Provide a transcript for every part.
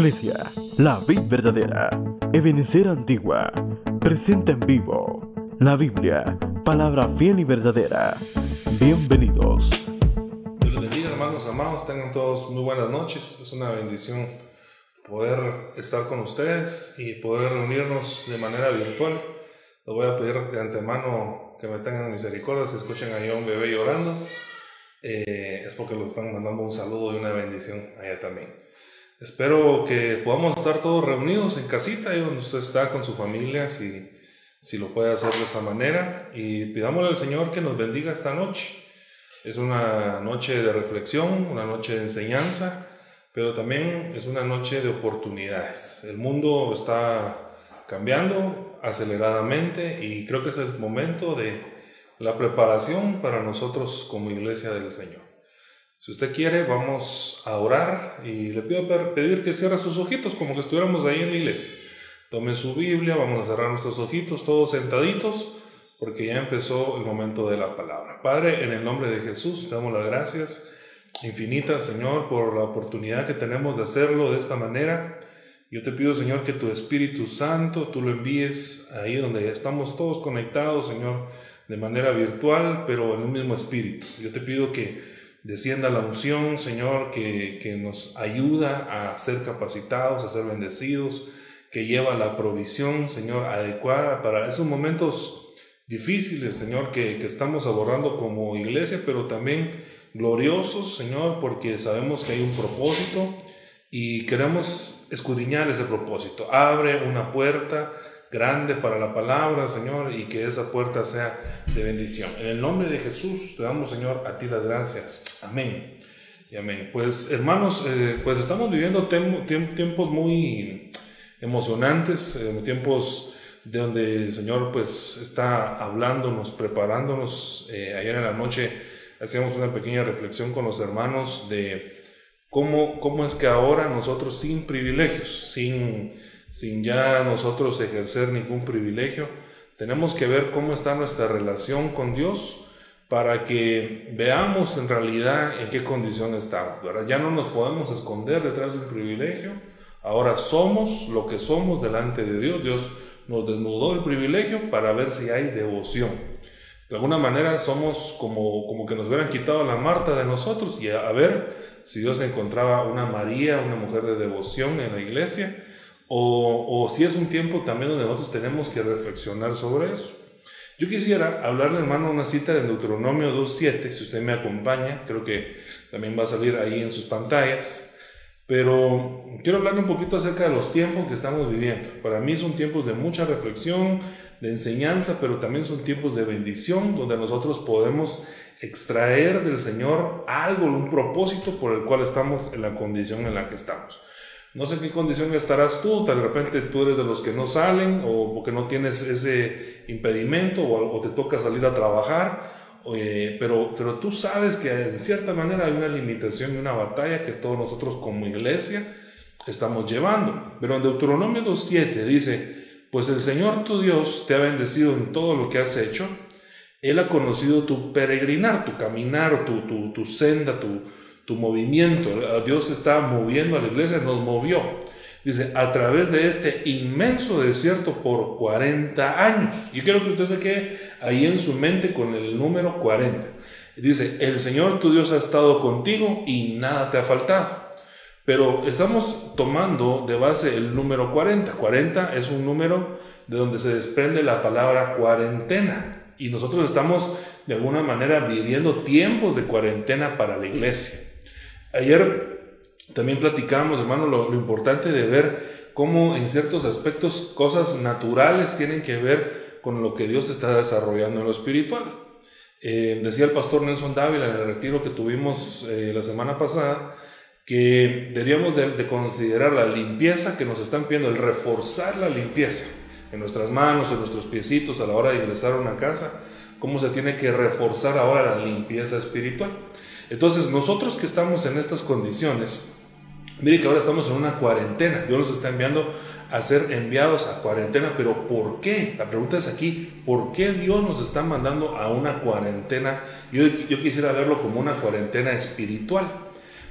Iglesia, la vid verdadera, Ebenecer Antigua, presenta en vivo la Biblia, palabra fiel y verdadera. Bienvenidos. Dios les bendiga, hermanos amados. Tengan todos muy buenas noches. Es una bendición poder estar con ustedes y poder reunirnos de manera virtual. Les voy a pedir de antemano que me tengan misericordia si escuchen ahí a un bebé llorando. Eh, es porque lo están mandando un saludo y una bendición allá también. Espero que podamos estar todos reunidos en casita, ahí donde usted está con su familia, si, si lo puede hacer de esa manera. Y pidámosle al Señor que nos bendiga esta noche. Es una noche de reflexión, una noche de enseñanza, pero también es una noche de oportunidades. El mundo está cambiando aceleradamente y creo que es el momento de la preparación para nosotros como iglesia del Señor. Si usted quiere, vamos a orar y le pido pedir que cierre sus ojitos como que estuviéramos ahí en la iglesia. Tome su Biblia, vamos a cerrar nuestros ojitos todos sentaditos porque ya empezó el momento de la palabra. Padre, en el nombre de Jesús, te damos las gracias infinitas, Señor, por la oportunidad que tenemos de hacerlo de esta manera. Yo te pido, Señor, que tu Espíritu Santo tú lo envíes ahí donde estamos todos conectados, Señor, de manera virtual, pero en un mismo espíritu. Yo te pido que descienda la unción, Señor, que, que, nos ayuda a ser capacitados, a ser bendecidos, que lleva la provisión, Señor, adecuada para esos momentos difíciles, Señor, que, que estamos abordando como iglesia, pero también gloriosos, Señor, porque sabemos que hay un propósito y queremos escudriñar ese propósito. Abre una puerta grande para la palabra, Señor, y que esa puerta sea de bendición. En el nombre de Jesús te damos, Señor, a ti las gracias. Amén. Y amén. Pues, hermanos, eh, pues estamos viviendo tiempos muy emocionantes, eh, tiempos de donde el Señor pues está hablándonos, preparándonos. Eh, ayer en la noche hacíamos una pequeña reflexión con los hermanos de cómo, cómo es que ahora nosotros sin privilegios, sin sin ya nosotros ejercer ningún privilegio. Tenemos que ver cómo está nuestra relación con Dios para que veamos en realidad en qué condición estamos. Ya no nos podemos esconder detrás de un privilegio. Ahora somos lo que somos delante de Dios. Dios nos desnudó el privilegio para ver si hay devoción. De alguna manera somos como, como que nos hubieran quitado la Marta de nosotros y a ver si Dios encontraba una María, una mujer de devoción en la iglesia o, si es un tiempo también donde nosotros tenemos que reflexionar sobre eso. Yo quisiera hablarle, hermano, una cita de Deuteronomio 2.7, si usted me acompaña, creo que también va a salir ahí en sus pantallas, pero quiero hablarle un poquito acerca de los tiempos que estamos viviendo. Para mí son tiempos de mucha reflexión, de enseñanza, pero también son tiempos de bendición, donde nosotros podemos extraer del Señor algo, un propósito por el cual estamos en la condición en la que estamos. No sé en qué condición estarás tú, de repente tú eres de los que no salen o porque no tienes ese impedimento o, te toca salir a trabajar, pero, pero tú sabes que de cierta manera hay una limitación y una batalla que todos nosotros como iglesia estamos llevando. Pero en Deuteronomio 2.7 dice, pues el Señor tu Dios te ha bendecido en todo lo que has hecho, Él ha conocido tu peregrinar, tu caminar, tu, tu, tu senda, tu tu movimiento. Dios está moviendo a la iglesia, nos movió. Dice, a través de este inmenso desierto por 40 años. Yo quiero que usted se quede ahí en su mente con el número 40. Dice, el Señor tu Dios ha estado contigo y nada te ha faltado. Pero estamos tomando de base el número 40. 40 es un número de donde se desprende la palabra cuarentena. Y nosotros estamos de alguna manera viviendo tiempos de cuarentena para la iglesia. Ayer también platicamos, hermano, lo, importante de ver cómo en ciertos aspectos cosas naturales tienen que ver con lo que Dios está desarrollando en lo espiritual. Eh, decía el pastor Nelson Dávila en el retiro que tuvimos eh, la semana pasada que deberíamos de, considerar la limpieza que nos están pidiendo, el reforzar la limpieza en nuestras manos, en nuestros piecitos a la hora de ingresar a una casa, cómo se tiene que reforzar ahora la limpieza espiritual. Entonces, nosotros que estamos en estas condiciones, mire que ahora estamos en una cuarentena, Dios nos está enviando a ser enviados a cuarentena, pero ¿por qué? La pregunta es aquí, ¿por qué Dios nos está mandando a una cuarentena? Yo, yo quisiera verlo como una cuarentena espiritual.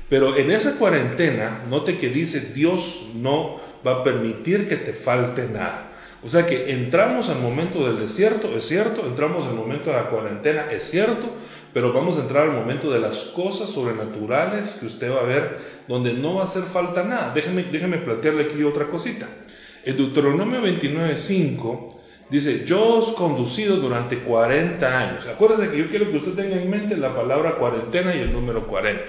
Pero en esa cuarentena, note que dice Dios no va a permitir que te falte nada. O sea que entramos al momento del desierto, es cierto, entramos al momento de la cuarentena, es cierto, pero vamos a entrar al momento de las cosas sobrenaturales que usted va a ver, donde no va a hacer falta nada. Déjeme, déjeme plantearle aquí otra cosita. En Deuteronomio 29.5 dice, yo os conducido durante 40 años. Acuérdese que yo quiero que usted tenga en mente la palabra cuarentena y el número 40.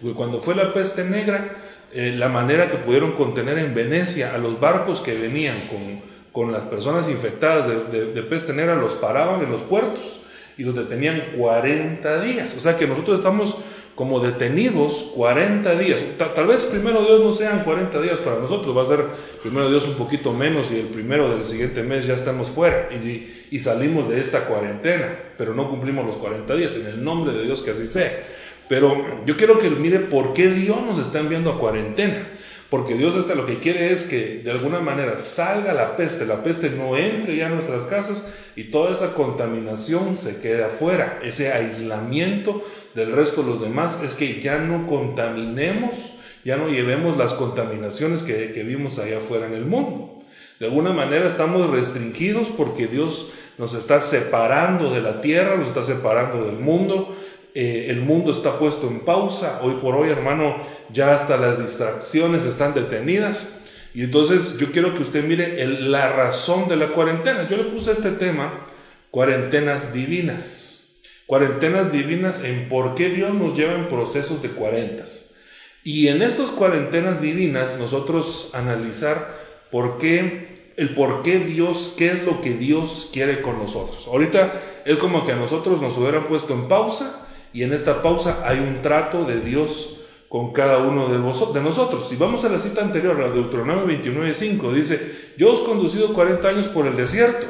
Porque cuando fue la peste negra, eh, la manera que pudieron contener en Venecia a los barcos que venían con con las personas infectadas de, peste negra, los paraban en los puertos y los detenían 40 días. O sea que nosotros estamos como detenidos 40 días. Tal, vez primero Dios no sean 40 días para nosotros, va a ser primero Dios un poquito menos y el primero del siguiente mes ya estamos fuera y, y salimos de esta cuarentena, pero no cumplimos los 40 días, en el nombre de Dios que así sea. Pero yo quiero que mire por qué Dios nos está enviando a cuarentena. Porque Dios hasta lo que quiere es que de alguna manera salga la peste, la peste no entre ya a nuestras casas y toda esa contaminación se quede afuera. Ese aislamiento del resto de los demás es que ya no contaminemos, ya no llevemos las contaminaciones que, que vimos allá afuera en el mundo. De alguna manera estamos restringidos porque Dios nos está separando de la tierra, nos está separando del mundo, eh, el mundo está puesto en pausa. Hoy por hoy, hermano, ya hasta las distracciones están detenidas. Y entonces yo quiero que usted mire la razón de la cuarentena. Yo le puse este tema, cuarentenas divinas. Cuarentenas divinas en por qué Dios nos lleva en procesos de cuarentas. Y en estas cuarentenas divinas nosotros analizar por qué, el por qué Dios, qué es lo que Dios quiere con nosotros. Ahorita es como que a nosotros nos hubieran puesto en pausa y en esta pausa hay un trato de Dios con cada uno de, vosotros, nosotros. Si vamos a la cita anterior, a Deuteronomio 29.5, dice, yo os conducido 40 años por el desierto,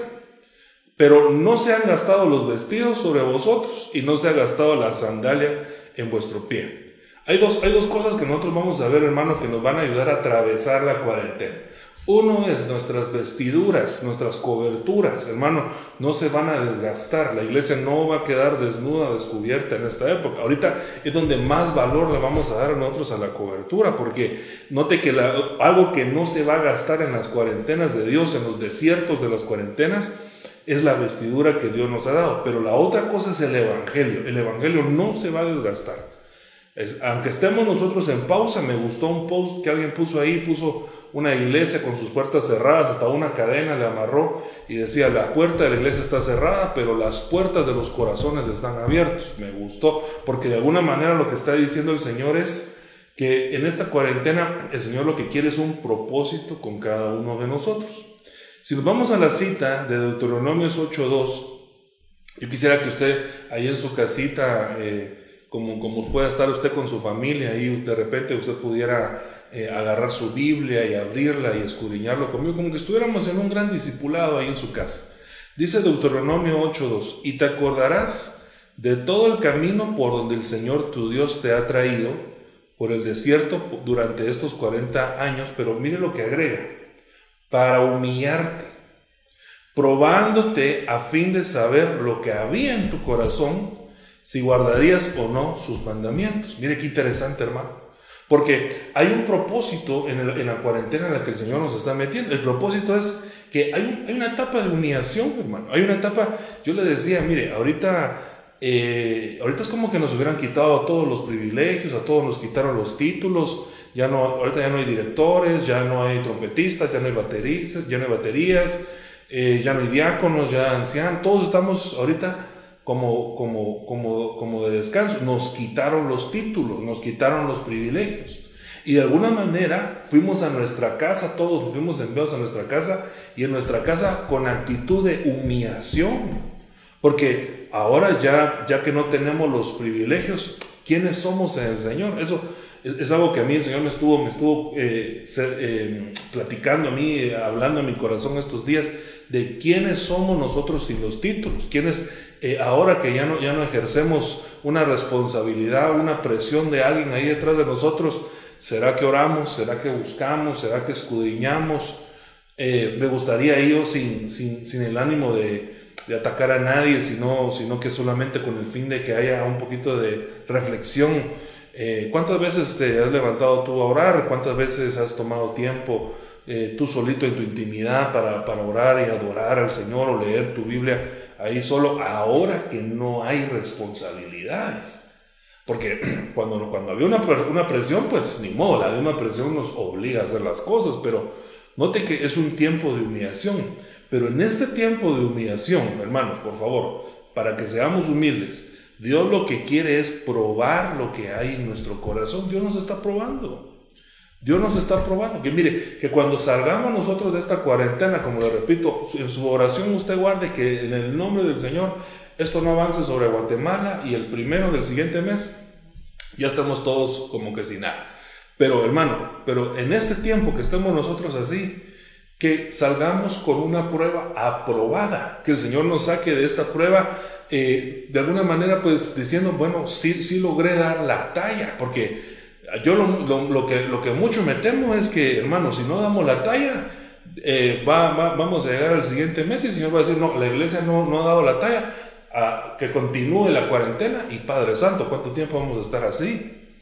pero no se han gastado los vestidos sobre vosotros y no se ha gastado la sandalia en vuestro pie. Hay dos, hay dos cosas que nosotros vamos a ver, hermano, que nos van a ayudar a atravesar la cuarentena. Uno es nuestras vestiduras, nuestras coberturas, hermano, no se van a desgastar. La iglesia no va a quedar desnuda, descubierta en esta época. Ahorita es donde más valor le vamos a dar a nosotros a la cobertura, porque note que algo que no se va a gastar en las cuarentenas de Dios, en los desiertos de las cuarentenas, es la vestidura que Dios nos ha dado. Pero la otra cosa es el Evangelio. El Evangelio no se va a desgastar. aunque estemos nosotros en pausa, me gustó un post que alguien puso ahí, puso una iglesia con sus puertas cerradas, hasta una cadena le amarró y decía, la puerta de la iglesia está cerrada, pero las puertas de los corazones están abiertos. Me gustó, porque de alguna manera lo que está diciendo el Señor es que en esta cuarentena el Señor lo que quiere es un propósito con cada uno de nosotros. Si nos vamos a la cita de Deuteronomios 8.2, yo quisiera que usted ahí en su casita, eh, como, como pueda estar usted con su familia, y de repente usted pudiera eh, agarrar su Biblia y abrirla y escudriñarlo conmigo, como que estuviéramos en un gran discipulado ahí en su casa. Dice Deuteronomio 8.2, y te acordarás de todo el camino por donde el Señor tu Dios te ha traído por el desierto durante estos 40 años, pero mire lo que agrega, para humillarte, probándote a fin de saber lo que había en tu corazón, si guardarías o no sus mandamientos. Mire qué interesante, hermano. Porque hay un propósito en, la cuarentena en la que el Señor nos está metiendo. El propósito es que hay, una etapa de humillación, hermano. Hay una etapa, yo le decía, mire, ahorita, eh, ahorita es como que nos hubieran quitado todos los privilegios, a todos nos quitaron los títulos. Ya no, ahorita ya no hay directores, ya no hay trompetistas, ya no hay baterías, ya no hay baterías, eh, ya no hay diáconos, ya ancianos. Todos estamos ahorita como, como, como, como de descanso. Nos quitaron los títulos, nos quitaron los privilegios. Y de alguna manera fuimos a nuestra casa, todos fuimos enviados a nuestra casa y en nuestra casa con actitud de humillación. Porque ahora ya, ya que no tenemos los privilegios, ¿quiénes somos en el Señor? Eso es, algo que a mí el Señor me estuvo, me estuvo eh, eh, platicando a mí, hablando en mi corazón estos días, de quiénes somos nosotros sin los títulos, quiénes eh, ahora que ya no, ya no ejercemos una responsabilidad, una presión de alguien ahí detrás de nosotros, ¿será que oramos? ¿Será que buscamos? ¿Será que escudriñamos? Eh, me gustaría yo sin, sin, sin el ánimo de, de, atacar a nadie, sino, sino que solamente con el fin de que haya un poquito de reflexión Eh, ¿Cuántas veces te has levantado tú a orar? ¿Cuántas veces has tomado tiempo eh, tú solito en tu intimidad para, para orar y adorar al Señor o leer tu Biblia ahí solo ahora que no hay responsabilidades? Porque cuando, cuando había una, una presión, pues ni modo, la de una presión nos obliga a hacer las cosas, pero note que es un tiempo de humillación. Pero en este tiempo de humillación, hermanos, por favor, para que seamos humildes, Dios lo que quiere es probar lo que hay en nuestro corazón. Dios nos está probando. Dios nos está probando. Que mire, que cuando salgamos nosotros de esta cuarentena, como le repito, en su oración usted guarde que en el nombre del Señor esto no avance sobre Guatemala y el primero del siguiente mes ya estamos todos como que sin nada. Pero hermano, pero en este tiempo que estemos nosotros así, que salgamos con una prueba aprobada, que el Señor nos saque de esta prueba eh, de alguna manera pues diciendo, bueno, sí, sí logré dar la talla, porque yo lo, que, lo que mucho me temo es que, hermano, si no damos la talla, eh, va, vamos a llegar al siguiente mes y el Señor va a decir, no, la iglesia no, no ha dado la talla, a, que continúe la cuarentena y Padre Santo, ¿cuánto tiempo vamos a estar así?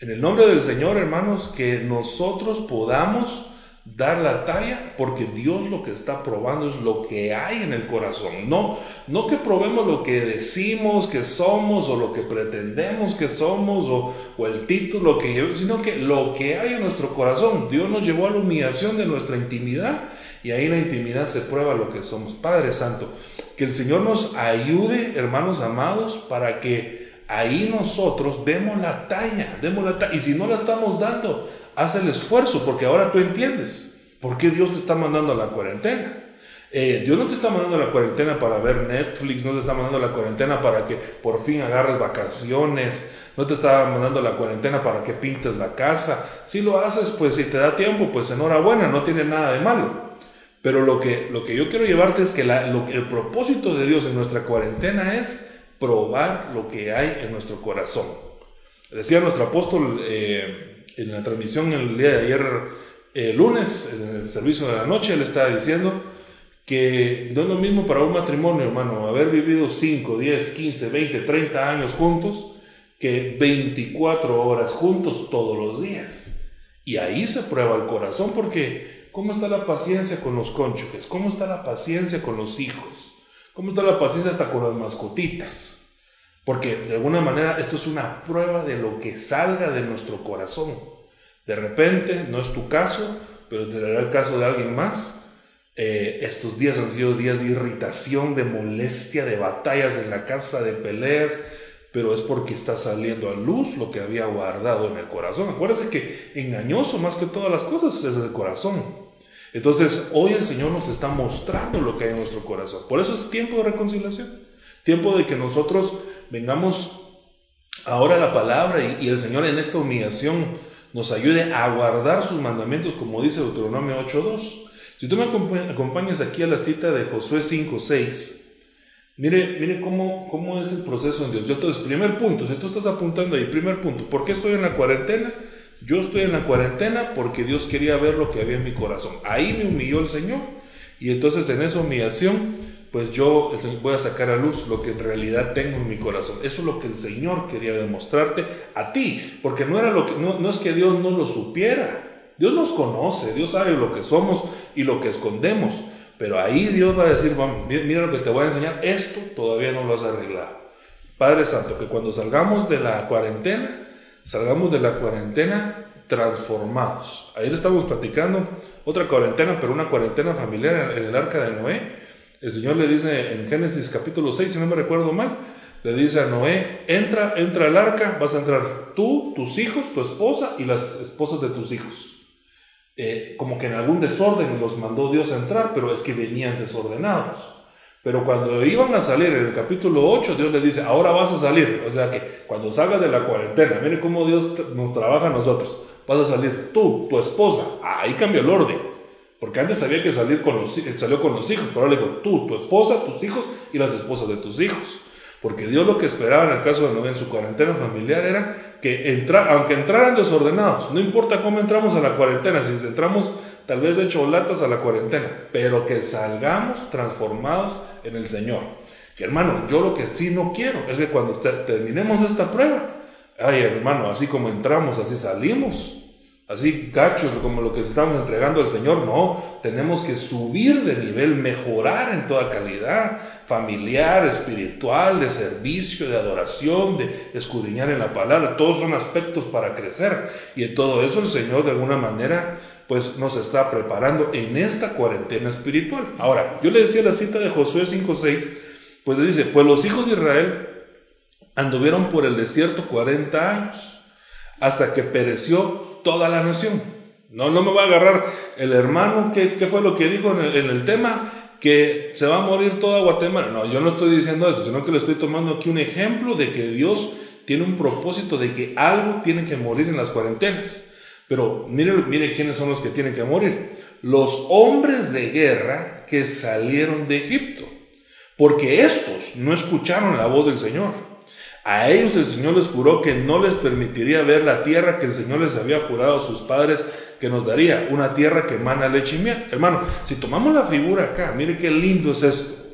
En el nombre del Señor, hermanos, que nosotros podamos dar la talla porque Dios lo que está probando es lo que hay en el corazón. No, no que probemos lo que decimos que somos o lo que pretendemos que somos o, el título que llevamos, sino que lo que hay en nuestro corazón. Dios nos llevó a la humillación de nuestra intimidad y ahí la intimidad se prueba lo que somos. Padre Santo, que el Señor nos ayude, hermanos amados, para que ahí nosotros demos la talla, demos la talla. Y si no la estamos dando, haz el esfuerzo, porque ahora tú entiendes por qué Dios te está mandando a la cuarentena. Eh, Dios no te está mandando a la cuarentena para ver Netflix, no te está mandando a la cuarentena para que por fin agarres vacaciones, no te está mandando a la cuarentena para que pintes la casa. Si lo haces, pues si te da tiempo, pues enhorabuena, no tiene nada de malo. Pero lo que, lo que yo quiero llevarte es que el propósito de Dios en nuestra cuarentena es probar lo que hay en nuestro corazón. Decía nuestro apóstol eh, en la transmisión el día de ayer, el lunes, en el servicio de la noche, él estaba diciendo que no es lo mismo para un matrimonio, hermano, haber vivido 5, 10, 15, 20, 30 años juntos, que 24 horas juntos todos los días. Y ahí se prueba el corazón, porque ¿cómo está la paciencia con los cónyuges? ¿Cómo está la paciencia con los hijos? ¿Cómo está la paciencia hasta con las mascotitas? Porque de alguna manera esto es una prueba de lo que salga de nuestro corazón. De repente, no es tu caso, pero será el caso de alguien más. Eh, estos días han sido días de irritación, de molestia, de batallas en la casa, de peleas, pero es porque está saliendo a luz lo que había guardado en el corazón. Acuérdense que engañoso más que todas las cosas es el corazón. Entonces, hoy el Señor nos está mostrando lo que hay en nuestro corazón. Por eso es tiempo de reconciliación. Tiempo de que nosotros vengamos ahora a la palabra y, el Señor en esta humillación nos ayude a guardar sus mandamientos como dice Deuteronomio 8.2. Si tú me acompañas aquí a la cita de Josué 5.6, Mire, mire cómo, cómo es el proceso en Dios. Yo entonces, primer punto, si tú estás apuntando ahí, primer punto, ¿por qué estoy en la cuarentena? Yo estoy en la cuarentena porque Dios quería ver lo que había en mi corazón. Ahí me humilló el Señor. Y entonces en esa humillación pues yo voy a sacar a luz lo que en realidad tengo en mi corazón. Eso es lo que el Señor quería demostrarte a ti, porque no, era lo que, no, es que Dios no lo supiera. Dios nos conoce, Dios sabe lo que somos y lo que escondemos. Pero ahí Dios va a decir, mira lo que te voy a enseñar, esto todavía no lo has arreglado. Padre Santo, que cuando salgamos de la cuarentena, salgamos de la cuarentena transformados. Ayer estamos platicando otra cuarentena, pero una cuarentena familiar en el arca de Noé el Señor le dice en Génesis capítulo 6, si no me recuerdo mal, le dice a Noé, entra, entra al arca, vas a entrar tú, tus hijos, tu esposa y las esposas de tus hijos. Eh, como que en algún desorden los mandó Dios a entrar, pero es que venían desordenados. Pero cuando iban a salir en el capítulo 8, Dios le dice, ahora vas a salir. O sea que cuando salgas de la cuarentena, mire cómo Dios nos trabaja a nosotros. Vas a salir tú, tu esposa. Ahí cambia el orden. Porque antes sabía que salir con los, salió con los hijos, pero ahora le dijo tú, tu esposa, tus hijos y las esposas de tus hijos. Porque Dios lo que esperaba en el caso de Noé en su cuarentena familiar era que entrar, aunque entraran desordenados, no importa cómo entramos a la cuarentena, si entramos tal vez de cholatas a la cuarentena, pero que salgamos transformados en el Señor. Que hermano, yo lo que sí no quiero es que cuando terminemos esta prueba, ay hermano, así como entramos, así salimos. Así gachos como lo que estamos entregando al Señor, no, tenemos que subir de nivel, mejorar en toda calidad, familiar, espiritual, de servicio, de adoración, de escudriñar en la palabra, todos son aspectos para crecer. Y en todo eso el Señor de alguna manera pues nos está preparando en esta cuarentena espiritual. Ahora, yo le decía la cita de Josué 5.6, pues le dice, pues los hijos de Israel anduvieron por el desierto 40 años hasta que pereció toda la nación. No, no me va a agarrar el hermano, ¿qué, fue lo que dijo en el, tema? Que se va a morir toda Guatemala. No, yo no estoy diciendo eso, sino que le estoy tomando aquí un ejemplo de que Dios tiene un propósito de que algo tiene que morir en las cuarentenas. Pero mire, mire quiénes son los que tienen que morir. Los hombres de guerra que salieron de Egipto. Porque estos no escucharon la voz del Señor. A ellos el Señor les juró que no les permitiría ver la tierra que el Señor les había jurado a sus padres que nos daría, una tierra que emana leche y miel. Hermano, si tomamos la figura acá, mire qué lindo es esto.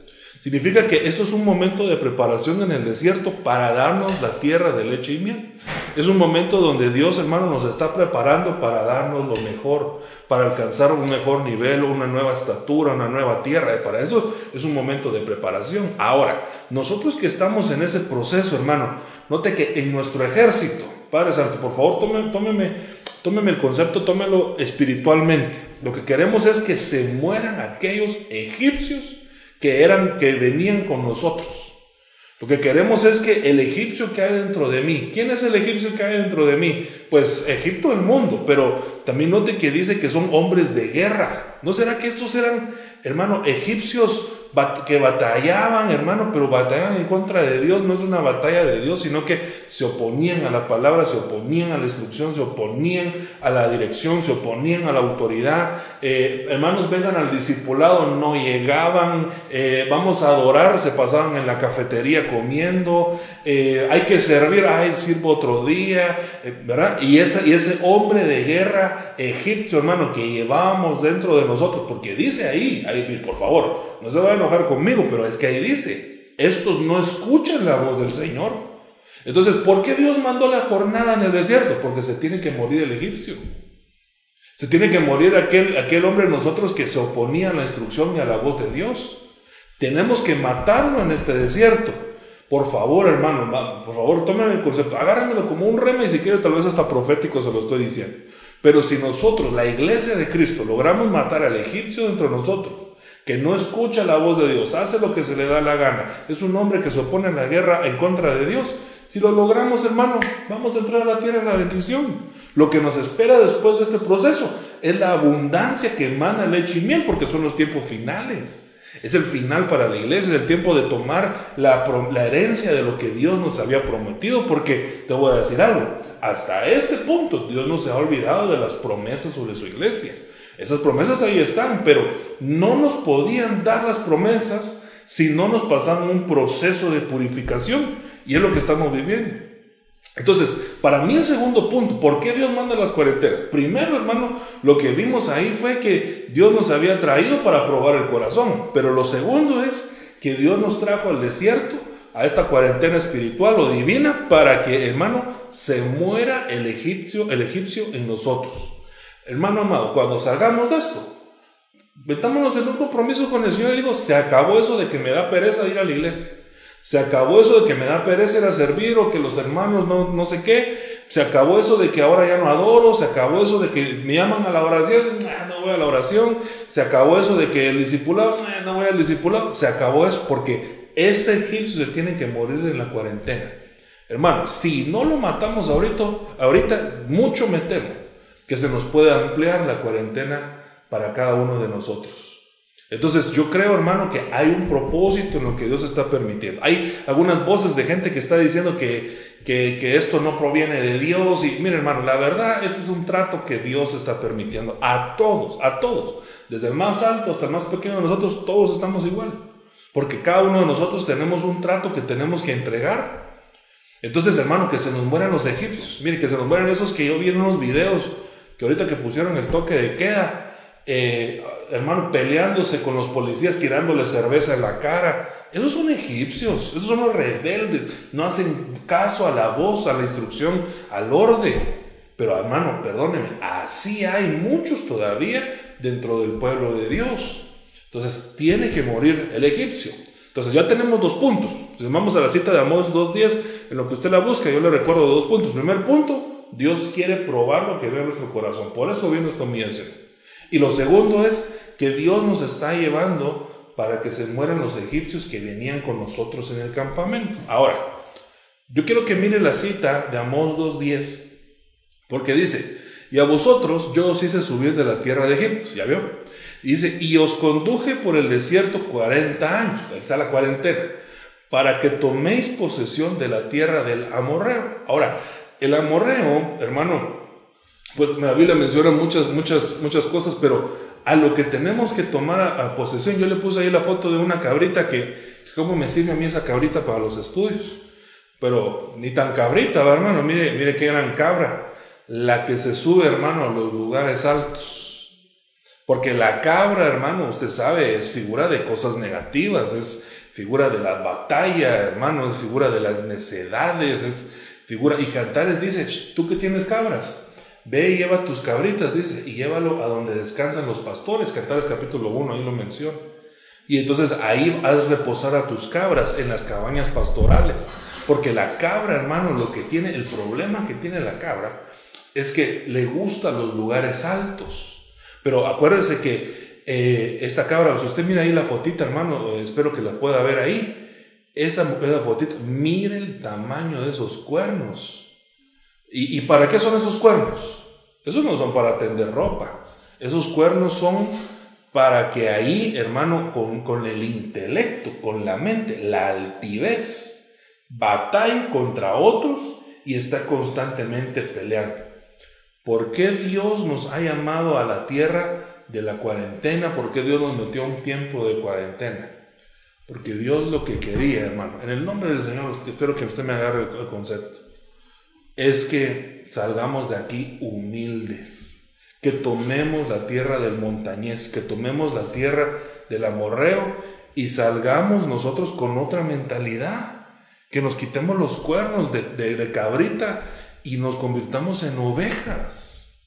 Significa que esto es un momento de preparación en el desierto para darnos la tierra de leche y miel. Es un momento donde Dios, hermano, nos está preparando para darnos lo mejor, para alcanzar un mejor nivel, una nueva estatura, una nueva tierra. Para eso es un momento de preparación. Ahora, nosotros que estamos en ese proceso, hermano, note que en nuestro ejército, Padre Santo, por favor, tómeme, tómeme, tómeme el concepto, tómelo espiritualmente. Lo que queremos es que se mueran aquellos egipcios que eran, que venían con nosotros. Lo que queremos es que el egipcio que hay dentro de mí, ¿quién es el egipcio que hay dentro de mí? Pues Egipto el mundo, pero también note que dice que son hombres de guerra. ¿No será que estos eran, hermano, egipcios que batallaban, hermano, pero batallaban en contra de Dios, no es una batalla de Dios, sino que se oponían a la palabra, se oponían a la instrucción, se oponían a la dirección, se oponían a la autoridad. Eh, hermanos, vengan al discipulado, no llegaban, eh, vamos a adorar, se pasaban en la cafetería comiendo, eh, hay que servir, ay, sirvo otro día, ¿verdad? Y ese, y ese hombre de guerra egipcio, hermano, que llevábamos dentro de nosotros, porque dice ahí, ahí por favor, no se va a enojar conmigo, pero es que ahí dice, estos no escuchan la voz del Señor. Entonces, ¿por qué Dios mandó la jornada en el desierto? Porque se tiene que morir el egipcio. Se tiene que morir aquel, aquel hombre nosotros que se oponía a la instrucción y a la voz de Dios. Tenemos que matarlo en este desierto. Por favor, hermano, por favor, tómenme el concepto, agárrenmelo como un rema y si quiere tal vez hasta profético se lo estoy diciendo. Pero si nosotros, la iglesia de Cristo, logramos matar al egipcio dentro de nosotros, que no escucha la voz de Dios, hace lo que se le da la gana, es un hombre que se opone a la guerra en contra de Dios. Si lo logramos, hermano, vamos a entrar a la tierra en la bendición. Lo que nos espera después de este proceso es la abundancia que emana leche y miel, porque son los tiempos finales. Es el final para la iglesia, es el tiempo de tomar la, la, herencia de lo que Dios nos había prometido, porque te voy a decir algo, hasta este punto Dios no se ha olvidado de las promesas sobre su iglesia. Esas promesas ahí están, pero no nos podían dar las promesas si no nos pasaban un proceso de purificación. Y es lo que estamos viviendo. Entonces, para mí el segundo punto, ¿por qué Dios manda las cuarentenas? Primero, hermano, lo que vimos ahí fue que Dios nos había traído para probar el corazón. Pero lo segundo es que Dios nos trajo al desierto, a esta cuarentena espiritual o divina, para que, hermano, se muera el egipcio, el egipcio en nosotros. Hermano amado, cuando salgamos de esto, metámonos en un compromiso con el Señor y digo, se acabó eso de que me da pereza ir a la iglesia. Se acabó eso de que me da pereza ir a servir o que los hermanos no, no sé qué. Se acabó eso de que ahora ya no adoro. Se acabó eso de que me llaman a la oración. no voy a la oración. Se acabó eso de que el discipulado. no voy al discipulado. Se acabó eso porque ese egipcio se tiene que morir en la cuarentena. Hermano, si no lo matamos ahorita, ahorita mucho me temo que se nos pueda ampliar la cuarentena para cada uno de nosotros. Entonces yo creo, hermano, que hay un propósito en lo que Dios está permitiendo. Hay algunas voces de gente que está diciendo que, que, esto no proviene de Dios. Y mire, hermano, la verdad, este es un trato que Dios está permitiendo a todos, a todos. Desde el más alto hasta el más pequeño de nosotros, todos estamos igual. Porque cada uno de nosotros tenemos un trato que tenemos que entregar. Entonces, hermano, que se nos mueran los egipcios. Mire, que se nos mueran esos que yo vi en unos videos que ahorita que pusieron el toque de queda, eh, hermano, peleándose con los policías, tirándole cerveza en la cara. Esos son egipcios, esos son los rebeldes, no hacen caso a la voz, a la instrucción, al orden. Pero hermano, perdóneme, así hay muchos todavía dentro del pueblo de Dios. Entonces tiene que morir el egipcio. Entonces ya tenemos dos puntos. Si vamos a la cita de Amós 2.10, en lo que usted la busca, yo le recuerdo dos puntos. Primer punto, Dios quiere probar lo que ve en nuestro corazón. Por eso viene esto humillarse. Y lo segundo es que Dios nos está llevando para que se mueran los egipcios que venían con nosotros en el campamento. Ahora, yo quiero que mire la cita de Amós 2.10, porque dice, y a vosotros yo os hice subir de la tierra de Egipto, ¿ya vio? dice, y os conduje por el desierto 40 años, ahí está la cuarentena, para que toméis posesión de la tierra del amorreo. Ahora, el amorreo, hermano, pues la Biblia menciona muchas, muchas, muchas cosas, pero a lo que tenemos que tomar posesión, yo le puse ahí la foto de una cabrita que, ¿cómo me sirve a mí esa cabrita para los estudios? Pero ni tan cabrita, hermano, mire, mire qué gran cabra, la que se sube, hermano, a los lugares altos porque la cabra, hermano, usted sabe, es figura de cosas negativas, es figura de la batalla, hermano, es figura de las necedades, es figura... Y Cantares dice, tú que tienes cabras, ve y lleva tus cabritas, dice, y llévalo a donde descansan los pastores. Cantares capítulo 1, ahí lo menciona. Y entonces ahí haz reposar a tus cabras en las cabañas pastorales. Porque la cabra, hermano, lo que tiene, el problema que tiene la cabra es que le gustan los lugares altos. Pero acuérdese que eh, esta cabra, si usted mira ahí la fotita, hermano, eh, espero que la pueda ver ahí. Esa, esa fotita, mire el tamaño de esos cuernos. ¿Y, para qué son esos cuernos? Esos no son para tender ropa. Esos cuernos son para que ahí, hermano, con, con el intelecto, con la mente, la altivez, batalle contra otros y está constantemente peleando. ¿Por qué Dios nos ha llamado a la tierra de la cuarentena? ¿Por qué Dios nos metió un tiempo de cuarentena? Porque Dios lo que quería, hermano, en el nombre del Señor, espero que usted me agarre el concepto, es que salgamos de aquí humildes, que tomemos la tierra del montañés, que tomemos la tierra del amorreo y salgamos nosotros con otra mentalidad, que nos quitemos los cuernos de, cabrita y nos convirtamos en ovejas.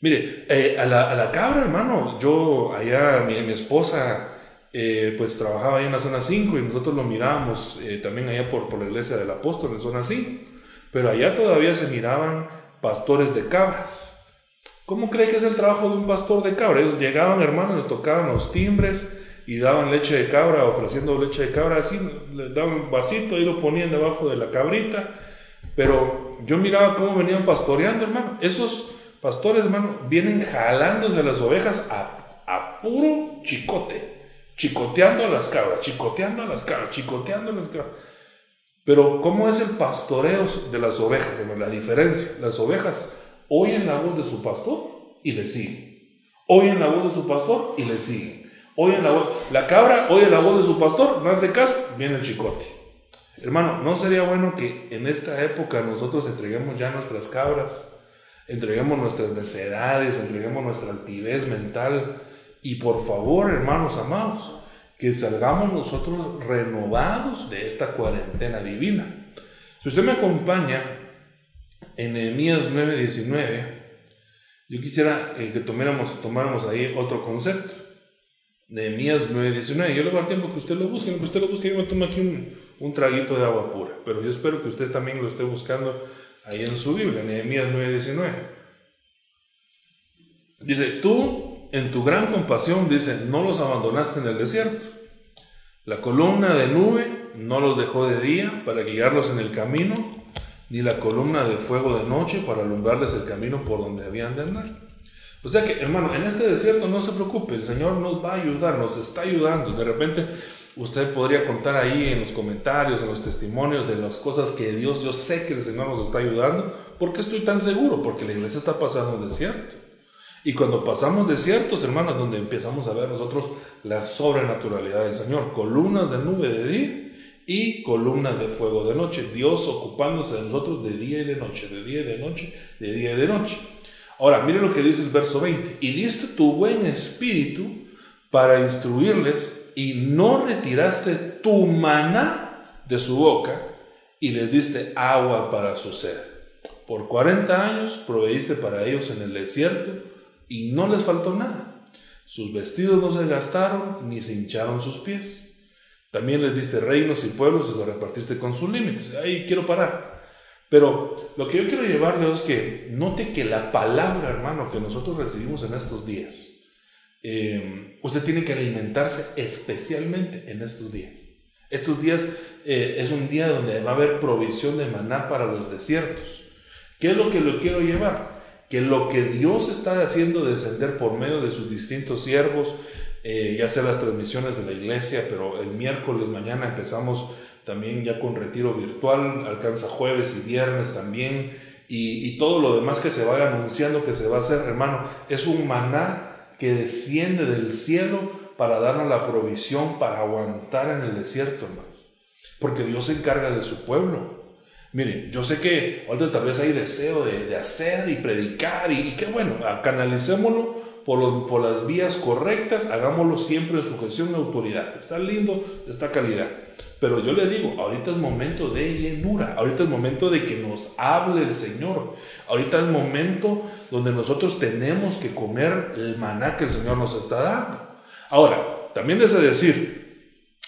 Mire, eh, a, la, cabra, hermano, yo allá, mi, mi esposa, eh, pues trabajaba ahí en la zona 5 y nosotros lo mirábamos eh, también allá por, por la iglesia del apóstol en zona 5. Pero allá todavía se miraban pastores de cabras. ¿Cómo cree que es el trabajo de un pastor de cabra? Ellos llegaban, hermano, le tocaban los timbres y daban leche de cabra, ofreciendo leche de cabra, así, le daban un vasito y lo ponían debajo de la cabrita pero yo miraba cómo venían pastoreando, hermano. Esos pastores, hermano, vienen jalándose las ovejas a, a puro chicote. Chicoteando a las cabras, chicoteando a las cabras, chicoteando a las cabras. Pero, ¿cómo es el pastoreo de las ovejas? La diferencia. Las ovejas oyen la voz de su pastor y le siguen. Oyen la voz de su pastor y le siguen. Oyen la voz. La cabra oye la voz de su pastor, no hace caso, viene el chicote. Hermano, ¿no sería bueno que en esta época nosotros entreguemos ya nuestras cabras, entreguemos nuestras necedades, entreguemos nuestra altivez mental y por favor, hermanos amados, que salgamos nosotros renovados de esta cuarentena divina? Si usted me acompaña en Nehemías 9:19, yo quisiera eh, que tomáramos, tomáramos ahí otro concepto. Nehemías 9:19. Yo le voy a dar tiempo que usted lo busque, que usted lo busque, yo me tomo aquí un, un traguito de agua pura. Pero yo espero que usted también lo esté buscando ahí en su Biblia, Nehemías 9:19. Dice, tú en tu gran compasión, dice, no los abandonaste en el desierto. La columna de nube no los dejó de día para guiarlos en el camino, ni la columna de fuego de noche para alumbrarles el camino por donde habían de andar. O sea que, hermano, en este desierto no se preocupe, el Señor nos va a ayudar, nos está ayudando. De repente, usted podría contar ahí en los comentarios, en los testimonios de las cosas que Dios, yo sé que el Señor nos está ayudando. ¿Por qué estoy tan seguro? Porque la iglesia está pasando un desierto. Y cuando pasamos desiertos, hermanos, donde empezamos a ver nosotros la sobrenaturalidad del Señor, columnas de nube de día y columnas de fuego de noche, Dios ocupándose de nosotros de día y de noche, de día y de noche, de día y de noche. Ahora, mire lo que dice el verso 20. Y diste tu buen espíritu para instruirles y no retiraste tu maná de su boca y les diste agua para su sed. Por 40 años proveíste para ellos en el desierto y no les faltó nada. Sus vestidos no se gastaron ni se hincharon sus pies. También les diste reinos y pueblos y los repartiste con sus límites. Ahí quiero parar. Pero lo que yo quiero llevarle es que note que la palabra, hermano, que nosotros recibimos en estos días, eh, usted tiene que alimentarse especialmente en estos días. Estos días eh, es un día donde va a haber provisión de maná para los desiertos. ¿Qué es lo que lo quiero llevar? Que lo que Dios está haciendo descender por medio de sus distintos siervos, eh, ya sea las transmisiones de la iglesia, pero el miércoles mañana empezamos también ya con retiro virtual, alcanza jueves y viernes también, y, todo lo demás que se vaya anunciando que se va a hacer, hermano, es un maná que desciende del cielo para darnos la provisión para aguantar en el desierto, hermanos. Porque Dios se encarga de su pueblo. Miren, yo sé que ahorita tal vez hay deseo de, hacer y predicar y, qué bueno, canalicémoslo por, por las vías correctas, hagámoslo siempre en sujeción de autoridad. Está lindo, está calidad. Pero yo le digo, ahorita es momento de llenura, ahorita es momento de que nos hable el Señor, ahorita es momento donde nosotros tenemos que comer el maná que el Señor nos está dando. Ahora, también es decir,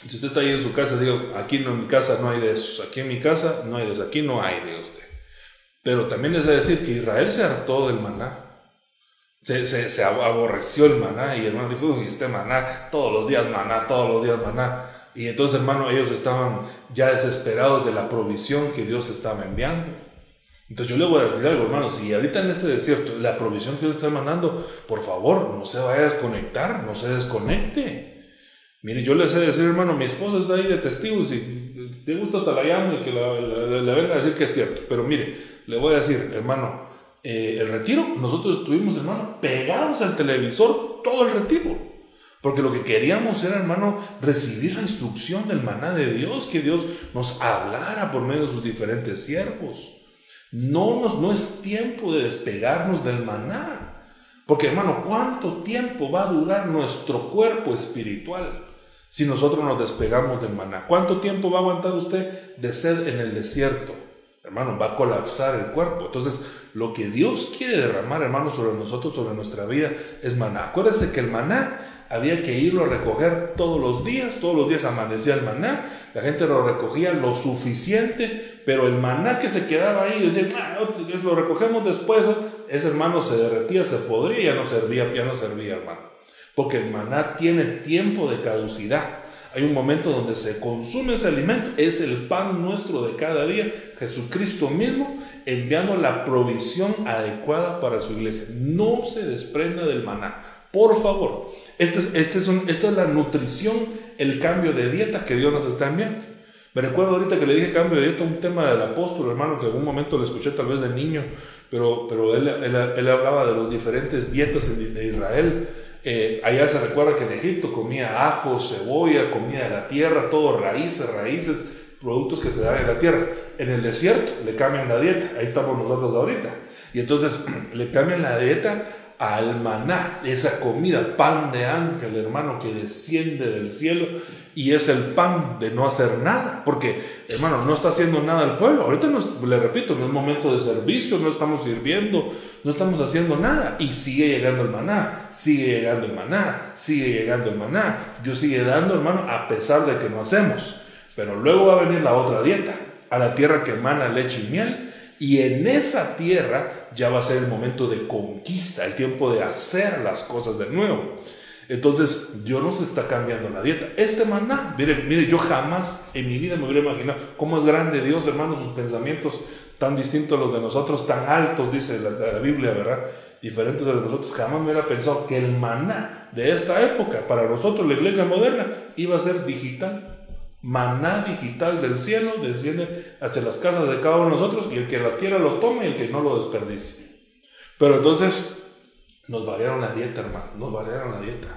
si usted está ahí en su casa, digo, aquí en mi casa no hay de esos, aquí en mi casa no hay de esos, aquí no hay de usted. Pero también es decir que Israel se hartó del maná. Se, se, aborreció el maná y el hermano dijo, uy, este maná, todos los días maná, todos los días maná. Y entonces, hermano, ellos estaban ya desesperados de la provisión que Dios estaba enviando. Entonces yo le voy a decir algo, hermano, si ahorita en este desierto la provisión que Dios está mandando, por favor, no se vaya a desconectar, no se desconecte. Mire, yo le sé decir, hermano, mi esposa está ahí de testigo si te gusta hasta la llamo y que le, venga a decir que es cierto. Pero mire, le voy a decir, hermano, eh, el retiro, nosotros estuvimos, hermano, pegados al televisor todo el retiro. Porque lo que queríamos era, hermano, recibir la instrucción del maná de Dios, que Dios nos hablara por medio de sus diferentes siervos. No, no es tiempo de despegarnos del maná. Porque hermano, ¿cuánto tiempo va a durar nuestro cuerpo espiritual si nosotros nos despegamos del maná? ¿Cuánto tiempo va a aguantar usted de sed en el desierto? Hermano, va a colapsar el cuerpo. Entonces, lo que Dios quiere derramar, hermano, sobre nosotros, sobre nuestra vida, es maná. Acuérdense que el maná había que irlo a recoger todos los días, todos los días amanecía el maná, la gente lo recogía lo suficiente, pero el maná que se quedaba ahí, decían, ah, lo recogemos después, ese hermano se derretía, se podría, ya no servía, ya no servía, hermano. Porque el maná tiene tiempo de caducidad. Hay un momento donde se consume ese alimento, es el pan nuestro de cada día, Jesucristo mismo enviando la provisión adecuada para su iglesia. No se desprenda del maná. Por favor, este este es esta es la nutrición, el cambio de dieta que Dios nos está enviando. Me recuerdo ahorita que le dije cambio de dieta, un tema del apóstol, hermano, que en algún momento le escuché tal vez de niño, pero, pero él, él, hablaba de las diferentes dietas de Israel. Eh, allá se recuerda que en Egipto comía ajo, cebolla, comía de la tierra, todo raíces, raíces, productos que se dan en la tierra. En el desierto le cambian la dieta, ahí estamos nosotros ahorita. Y entonces le cambian la dieta al maná, esa comida, pan de ángel, hermano, que desciende del cielo y es el pan de no hacer nada, porque, hermano, no está haciendo nada el pueblo. Ahorita, le repito, no es momento de servicio, no estamos sirviendo, no estamos haciendo nada y sigue llegando el maná, sigue llegando el maná, sigue llegando el maná. Dios sigue dando, hermano, a pesar de que no hacemos. Pero luego va a venir la otra dieta, a la tierra que emana leche y miel y en esa tierra ya va a ser el momento de conquista, el tiempo de hacer las cosas de nuevo. Entonces, Dios nos está cambiando la dieta. Este maná, mire, mire, yo jamás en mi vida me hubiera imaginado cómo es grande Dios, hermano, sus pensamientos tan distintos a los de nosotros, tan altos, dice la, Biblia, ¿verdad? Diferentes de nosotros. Jamás me hubiera pensado que el maná de esta época, para nosotros, la iglesia moderna, iba a ser digital maná digital del cielo desciende hacia las casas de cada uno de nosotros y el que la quiera lo tome y el que no lo desperdicie. Pero entonces nos variaron la dieta, hermano, nos variaron la dieta.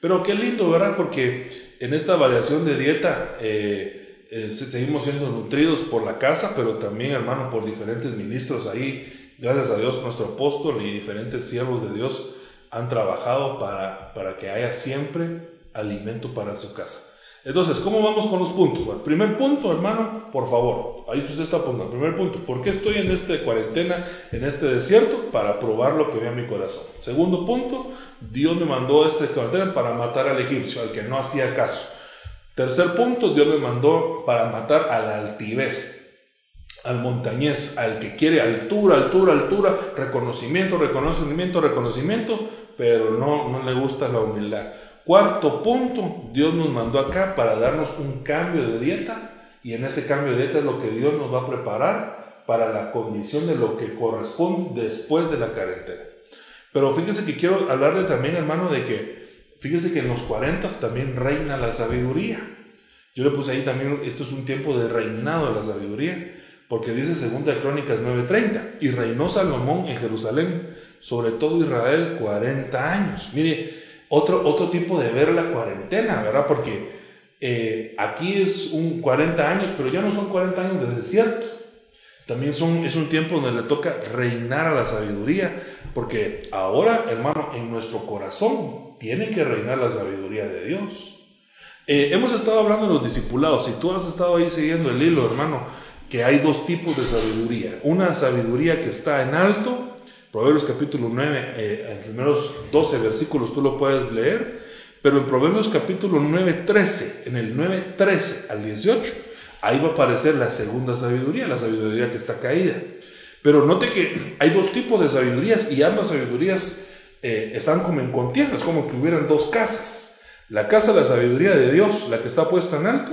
Pero qué lindo, ¿verdad? Porque en esta variación de dieta eh, eh, seguimos siendo nutridos por la casa, pero también, hermano, por diferentes ministros ahí gracias a Dios, nuestro apóstol y diferentes siervos de Dios han trabajado para, para que haya siempre alimento para su casa. Entonces, ¿cómo vamos con los puntos? Bueno, primer punto, hermano, por favor, ahí usted está apuntando. Primer punto, ¿por qué estoy en esta cuarentena, en este desierto? Para probar lo que vea mi corazón. Segundo punto, Dios me mandó esta cuarentena para matar al egipcio, al que no hacía caso. Tercer punto, Dios me mandó para matar a la altivez, al montañés, al que quiere altura, altura, altura, reconocimiento, reconocimiento, reconocimiento, pero no, no le gusta la humildad. Cuarto punto, Dios nos mandó acá para darnos un cambio de dieta y en ese cambio de dieta es lo que Dios nos va a preparar para la condición de lo que corresponde después de la cuarentena. Pero fíjese que quiero hablarle también, hermano, de que fíjese que en los 40 también reina la sabiduría. Yo le puse ahí también, esto es un tiempo de reinado de la sabiduría, porque dice segunda Crónicas 9:30, y reinó Salomón en Jerusalén, sobre todo Israel, 40 años. Mire, otro, otro tipo de ver la cuarentena, ¿verdad? Porque eh, aquí es un 40 años, pero ya no son 40 años de desierto. También son, es un tiempo donde le toca reinar a la sabiduría, porque ahora, hermano, en nuestro corazón tiene que reinar la sabiduría de Dios. Eh, hemos estado hablando de los discipulados, si tú has estado ahí siguiendo el hilo, hermano, que hay dos tipos de sabiduría. Una sabiduría que está en alto Proverbios capítulo 9, eh, en los primeros 12 versículos tú lo puedes leer, pero en Proverbios capítulo 9, 13, en el 9, 13 al 18, ahí va a aparecer la segunda sabiduría, la sabiduría que está caída. Pero note que hay dos tipos de sabidurías y ambas sabidurías eh, están como en contienda, como que hubieran dos casas. La casa de la sabiduría de Dios, la que está puesta en alto,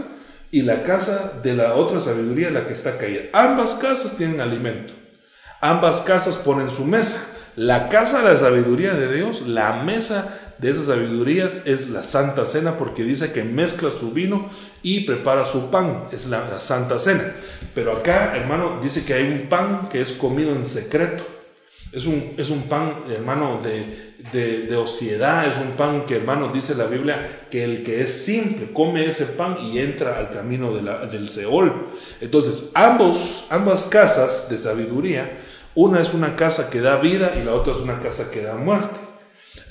y la casa de la otra sabiduría, la que está caída. Ambas casas tienen alimento. Ambas casas ponen su mesa. La casa de la sabiduría de Dios, la mesa de esas sabidurías es la Santa Cena porque dice que mezcla su vino y prepara su pan, es la, Santa Cena. Pero acá, hermano, dice que hay un pan que es comido en secreto. Es un, es un pan, hermano, de, de, de ociedad, es un pan que, hermano, dice la Biblia, que el que es simple come ese pan y entra al camino de del Seol. Entonces, ambos, ambas casas de sabiduría una es una casa que da vida y la otra es una casa que da muerte.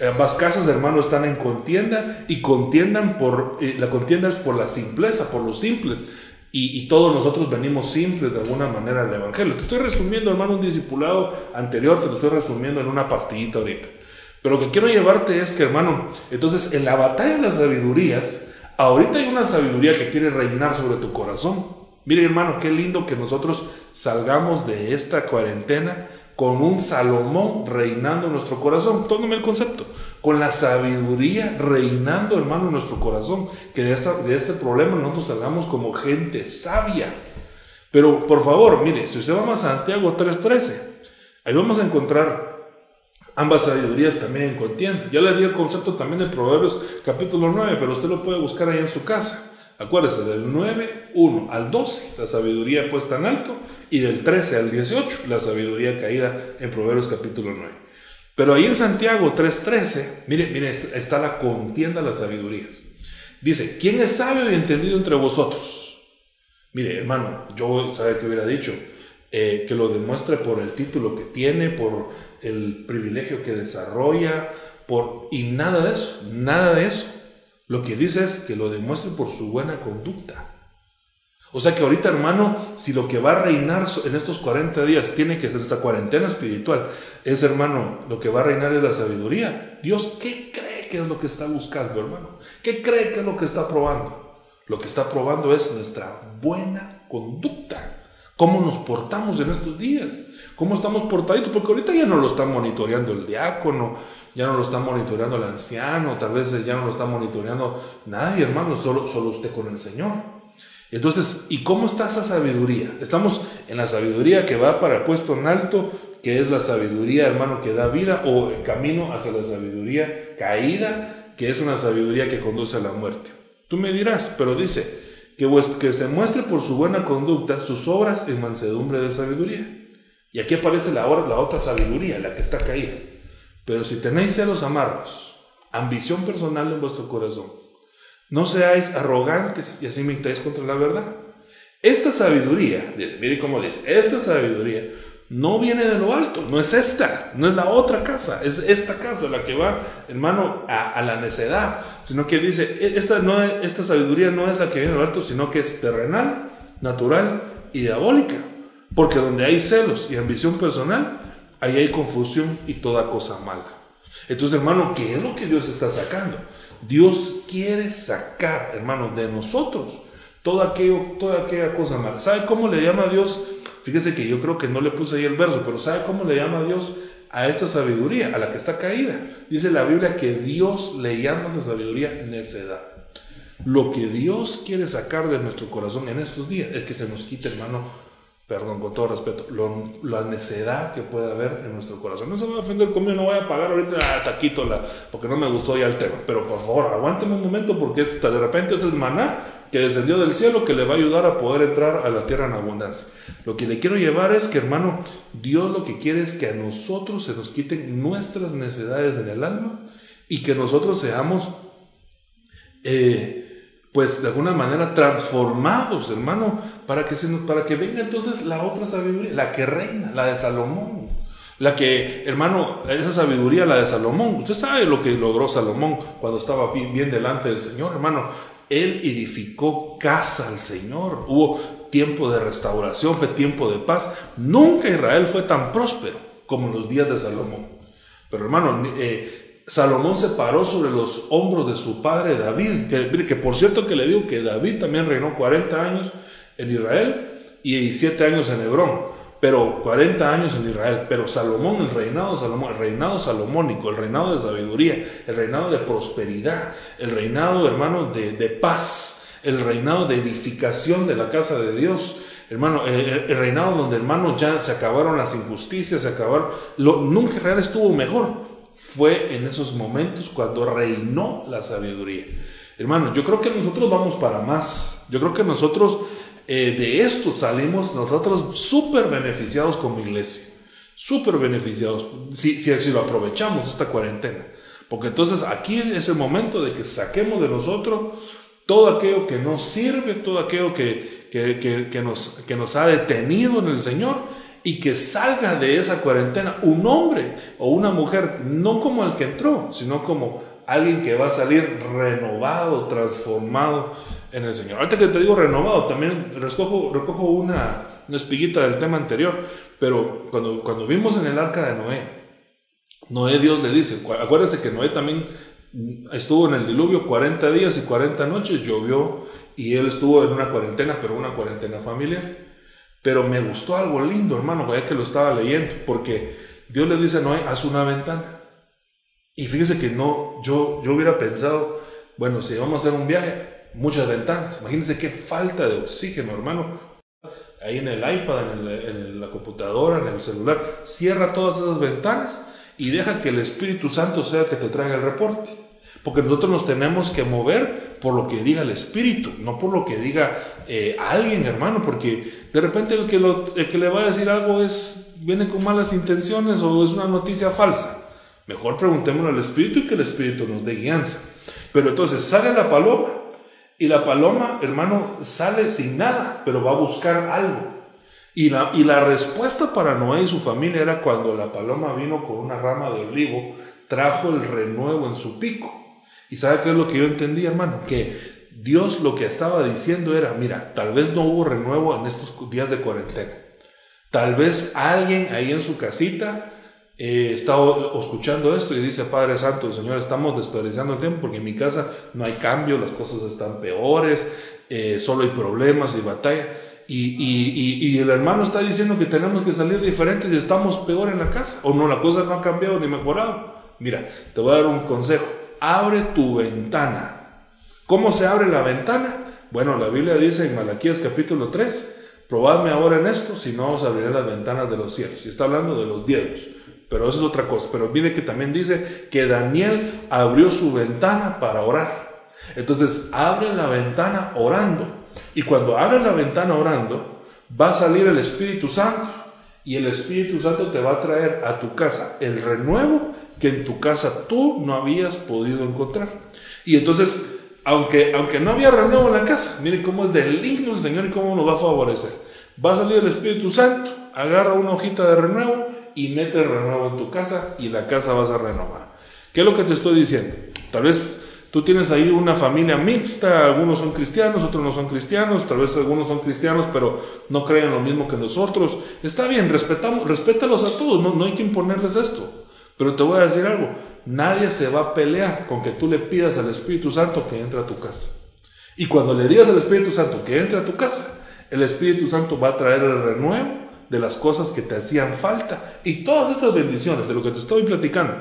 Ambas casas, hermanos, están en contienda y contiendan por, la contienda es por la simpleza, por los simples. Y, todos nosotros venimos simples de alguna manera al Evangelio. Te estoy resumiendo, hermano, un discipulado anterior, te lo estoy resumiendo en una pastillita ahorita. Pero lo que quiero llevarte es que, hermano, entonces en la batalla de las sabidurías, ahorita hay una sabiduría que quiere reinar sobre tu corazón. Mire hermano, qué lindo que nosotros salgamos de esta cuarentena con un Salomón reinando en nuestro corazón. Tómeme el concepto. Con la sabiduría reinando, hermano, en nuestro corazón. Que de, de este problema nosotros salgamos como gente sabia. Pero por favor, mire, si usted va a Santiago 3.13, ahí vamos a encontrar ambas sabidurías también en contienda. Ya le di el concepto también de Proverbios capítulo 9, pero usted lo puede buscar ahí en su casa. Acuérdese, del 9, 1 al 12, la sabiduría puesta en alto, y del 13 al 18, la sabiduría caída en Proverbios capítulo 9. Pero ahí en Santiago 3.13, mire, mire, está la contienda de las sabidurías. Dice, ¿quién es sabio y entendido entre vosotros? Mire, hermano, yo, ¿sabe qué hubiera dicho? Eh, que lo demuestre por el título que tiene, por el privilegio que desarrolla, por, y nada de eso, nada de eso. Lo que dice es que lo demuestre por su buena conducta. O sea que ahorita, hermano, si lo que va a reinar en estos 40 días tiene que ser esta cuarentena espiritual, es, hermano, lo que va a reinar es la sabiduría. Dios, ¿qué cree que es lo que está buscando, hermano? ¿Qué cree que es lo que está probando? Lo que está probando es nuestra buena conducta. ¿Cómo nos portamos en estos días? ¿Cómo estamos portaditos? Porque ahorita ya no lo está monitoreando el diácono, ya no lo está monitoreando el anciano, tal vez ya no lo está monitoreando nadie, hermano, solo, solo usted con el Señor. Entonces, ¿y cómo está esa sabiduría? Estamos en la sabiduría que va para el puesto en alto, que es la sabiduría, hermano, que da vida, o el camino hacia la sabiduría caída, que es una sabiduría que conduce a la muerte. Tú me dirás, pero dice, que, que se muestre por su buena conducta sus obras en mansedumbre de sabiduría. Y aquí aparece la, otra sabiduría, la que está caída. Pero si tenéis celos amargos, ambición personal en vuestro corazón, no seáis arrogantes y así mintáis contra la verdad. Esta sabiduría, mire cómo dice, esta sabiduría no viene de lo alto, no es esta, no es la otra casa, es esta casa la que va, hermano, a, la necedad, sino que dice, e, esta, no, esta sabiduría no es la que viene de lo alto, sino que es terrenal, natural y diabólica, porque donde hay celos y ambición personal, ahí hay confusión y toda cosa mala. Entonces, hermano, ¿qué es lo que Dios está sacando? Dios quiere sacar, hermano, de nosotros todo aquello, toda aquella cosa mala. ¿Sabe cómo le llama a Dios? Fíjese que yo creo que no le puse ahí el verso, pero ¿sabe cómo le llama a Dios a esta sabiduría, a la que está caída? Dice la Biblia que Dios le llama a esa sabiduría necedad. Lo que Dios quiere sacar de nuestro corazón en estos días es que se nos quite, hermano, perdón, con todo respeto, la necedad que puede haber en nuestro corazón. No se va a ofender conmigo, no voy a pagar ahorita a taquito porque no me gustó ya el tema. Pero por favor, aguánteme un momento porque de repente es el maná que descendió del cielo que le va a ayudar a poder entrar a la tierra en abundancia. Lo que le quiero llevar es que, hermano, Dios lo que quiere es que a nosotros se nos quiten nuestras necesidades en el alma y que nosotros seamos, eh, pues de alguna manera transformados, hermano, para que, se para que venga entonces la otra sabiduría, la que reina, la de Salomón. La que, hermano, esa sabiduría, la de Salomón, usted sabe lo que logró Salomón cuando estaba bien, bien delante del Señor, hermano él edificó casa al Señor. Hubo tiempo de restauración, fue tiempo de paz. Nunca Israel fue tan próspero como en los días de Salomón. Pero hermano, eh, Salomón se paró sobre los hombros de su padre David, que, por cierto que le digo que David también reinó 40 años en Israel y 7 años en Hebrón pero 40 años en Israel, pero Salomón, el reinado Salomón, el reinado salomónico, el reinado de sabiduría, el reinado de prosperidad, el reinado, hermano, de, paz, el reinado de edificación de la casa de Dios, hermano, el, reinado donde, hermano, ya se acabaron las injusticias, se acabaron, lo, nunca Israel estuvo mejor, fue en esos momentos cuando reinó la sabiduría. Hermano, yo creo que nosotros vamos para más, yo creo que nosotros eh, de esto salimos nosotros súper beneficiados como iglesia, súper beneficiados, si, si, lo aprovechamos esta cuarentena. Porque entonces aquí es el momento de que saquemos de nosotros todo aquello que nos sirve, todo aquello que, que, que, nos, que nos ha detenido en el Señor y que salga de esa cuarentena un hombre o una mujer, no como el que entró, sino como alguien que va a salir renovado, transformado en el Señor. Ahorita que te digo renovado, también recojo, recojo una, una espiguita del tema anterior, pero cuando, cuando vimos en el arca de Noé, Noé Dios le dice, acuérdese que Noé también estuvo en el diluvio 40 días y 40 noches, llovió y él estuvo en una cuarentena, pero una cuarentena familiar. Pero me gustó algo lindo, hermano, que lo estaba leyendo, porque Dios le dice a Noé, haz una ventana. Y fíjese que no, yo, yo hubiera pensado, bueno, si vamos a hacer un viaje, muchas ventanas. Imagínense qué falta de oxígeno, hermano. Ahí en el iPad, en, la computadora, en el celular. Cierra todas esas ventanas y deja que el Espíritu Santo sea el que te traiga el reporte. Porque nosotros nos tenemos que mover por lo que diga el Espíritu, no por lo que diga eh, alguien, hermano, porque de repente el que, el que le va a decir algo es, viene con malas intenciones o es una noticia falsa. Mejor preguntémosle al Espíritu y que el Espíritu nos dé guianza. Pero entonces sale la paloma y la paloma, hermano, sale sin nada, pero va a buscar algo. Y la, y la respuesta para Noé y su familia era cuando la paloma vino con una rama de olivo, trajo el renuevo en su pico. ¿Y sabe qué es lo que yo entendí, hermano? Que Dios lo que estaba diciendo era, mira, tal vez no hubo renuevo en estos días de cuarentena. Tal vez alguien ahí en su casita eh, estado escuchando esto y dice, Padre Santo, Señor, estamos desperdiciando el tiempo porque en mi casa no hay cambio, las cosas están peores, eh, solo hay problemas y batalla. Y, y, y, el hermano está diciendo que tenemos que salir diferentes y estamos peor en la casa. O no, la cosa no ha cambiado ni mejorado. Mira, te voy a dar un consejo. Abre tu ventana. ¿Cómo se abre la ventana? Bueno, la Biblia dice en Malaquías capítulo 3, probadme ahora en esto, si no os abriré las ventanas de los cielos. Y está hablando de los diezmos. Pero eso es otra cosa. Pero mire que también dice que Daniel abrió su ventana para orar. Entonces abre la ventana orando. Y cuando abre la ventana orando, va a salir el Espíritu Santo. Y el Espíritu Santo te va a traer a tu casa el renuevo que en tu casa tú no habías podido encontrar. Y entonces, aunque, aunque no había renuevo en la casa, mire cómo es de lindo el Señor y cómo nos va a favorecer. Va a salir el Espíritu Santo agarra una hojita de renuevo y mete el renuevo en tu casa y la casa vas a renovar. ¿Qué es lo que te estoy diciendo? Tal vez tú tienes ahí una familia mixta, algunos son cristianos, otros no son cristianos, tal vez algunos son cristianos pero no creen lo mismo que nosotros. Está bien, respetamos, respétalos a todos, no, no hay que imponerles esto. Pero te voy a decir algo, nadie se va a pelear con que tú le pidas al Espíritu Santo que entre a tu casa. Y cuando le digas al Espíritu Santo que entre a tu casa, el Espíritu Santo va a traer el renuevo de las cosas que te hacían falta. Y todas estas bendiciones de lo que te estoy platicando,